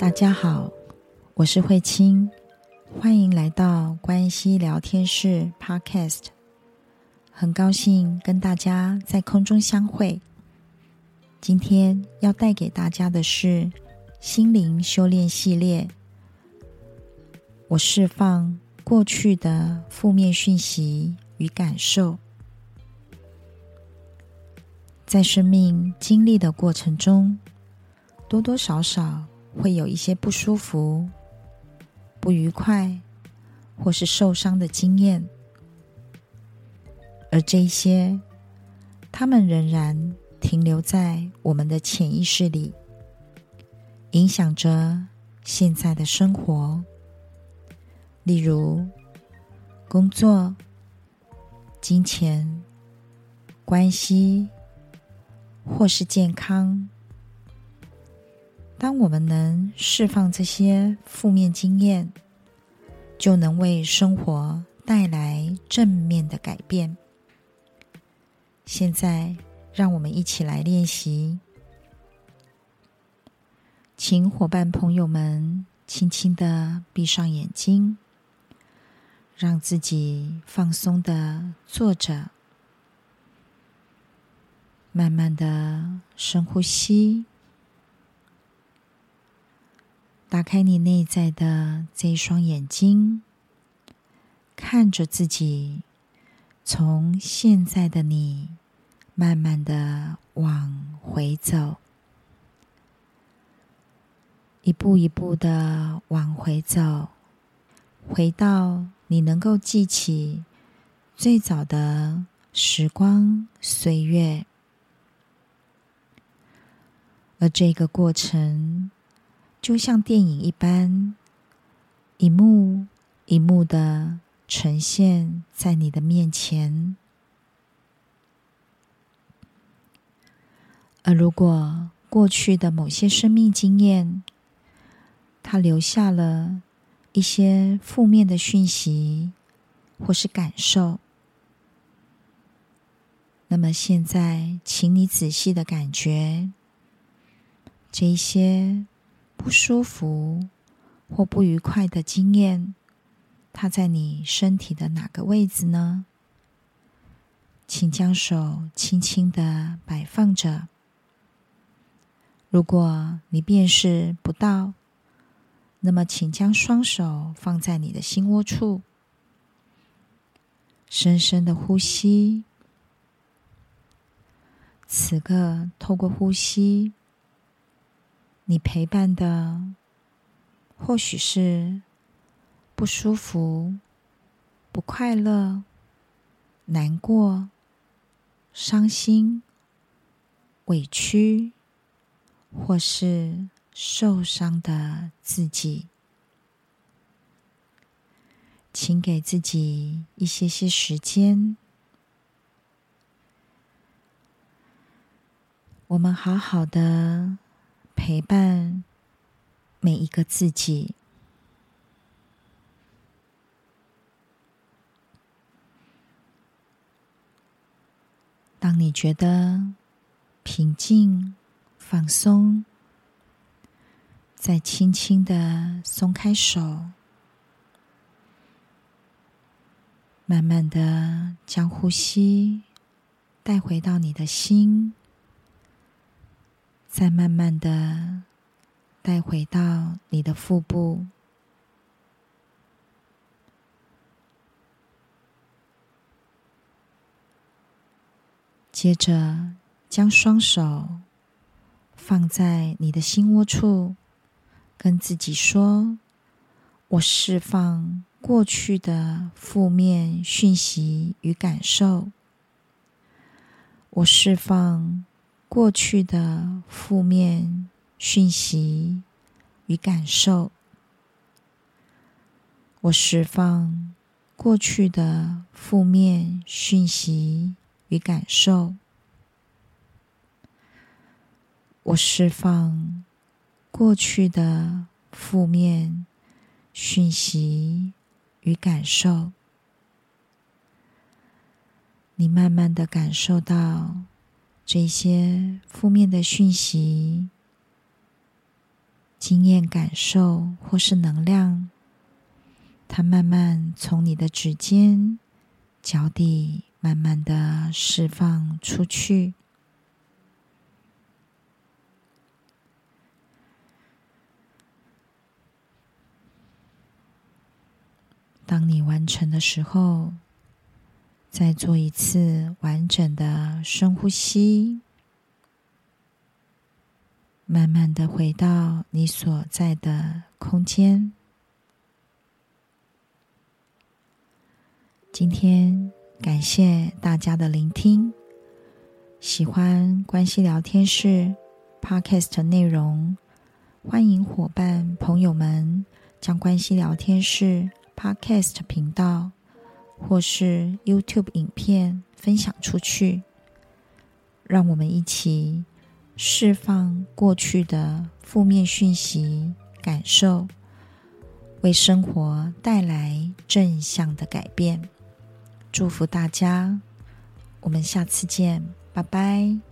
大家好，我是慧清，欢迎来到关系聊天室 Podcast。很高兴跟大家在空中相会。今天要带给大家的是心灵修炼系列。我释放过去的负面讯息与感受。在生命经历的过程中，多多少少会有一些不舒服、不愉快，或是受伤的经验，而这些，它们仍然停留在我们的潜意识里，影响着现在的生活。例如，工作、金钱、关系。或是健康。当我们能释放这些负面经验，就能为生活带来正面的改变。现在，让我们一起来练习。请伙伴朋友们轻轻的闭上眼睛，让自己放松的坐着。慢慢的深呼吸，打开你内在的这一双眼睛，看着自己，从现在的你慢慢的往回走，一步一步的往回走，回到你能够记起最早的时光岁月。而这个过程，就像电影一般，一幕一幕的呈现在你的面前。而如果过去的某些生命经验，它留下了一些负面的讯息或是感受，那么现在，请你仔细的感觉。这些不舒服或不愉快的经验，它在你身体的哪个位置呢？请将手轻轻的摆放着。如果你辨识不到，那么请将双手放在你的心窝处，深深的呼吸。此刻，透过呼吸。你陪伴的，或许是不舒服、不快乐、难过、伤心、委屈，或是受伤的自己。请给自己一些些时间，我们好好的。陪伴每一个自己。当你觉得平静、放松，再轻轻的松开手，慢慢的将呼吸带回到你的心。再慢慢的带回到你的腹部，接着将双手放在你的心窝处，跟自己说：“我释放过去的负面讯息与感受，我释放。”过去的负面讯息与感受，我释放过去的负面讯息与感受，我释放过去的负面讯息与感受。你慢慢的感受到。这些负面的讯息，经验、感受或是能量，它慢慢从你的指尖、脚底慢慢的释放出去。当你完成的时候，再做一次完整的深呼吸，慢慢的回到你所在的空间。今天感谢大家的聆听，喜欢关系聊天室 Podcast 内容，欢迎伙伴朋友们将关系聊天室 Podcast 频道或是 YouTube 影片分享出去，让我们一起释放过去的负面讯息、感受，为生活带来正向的改变。祝福大家，我们下次见，拜拜。